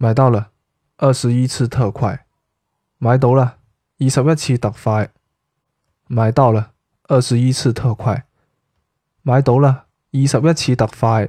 买到了，二十一次特快，买到了，二十一次特快，买到了，二十一次特快，买到了，二十一次特快。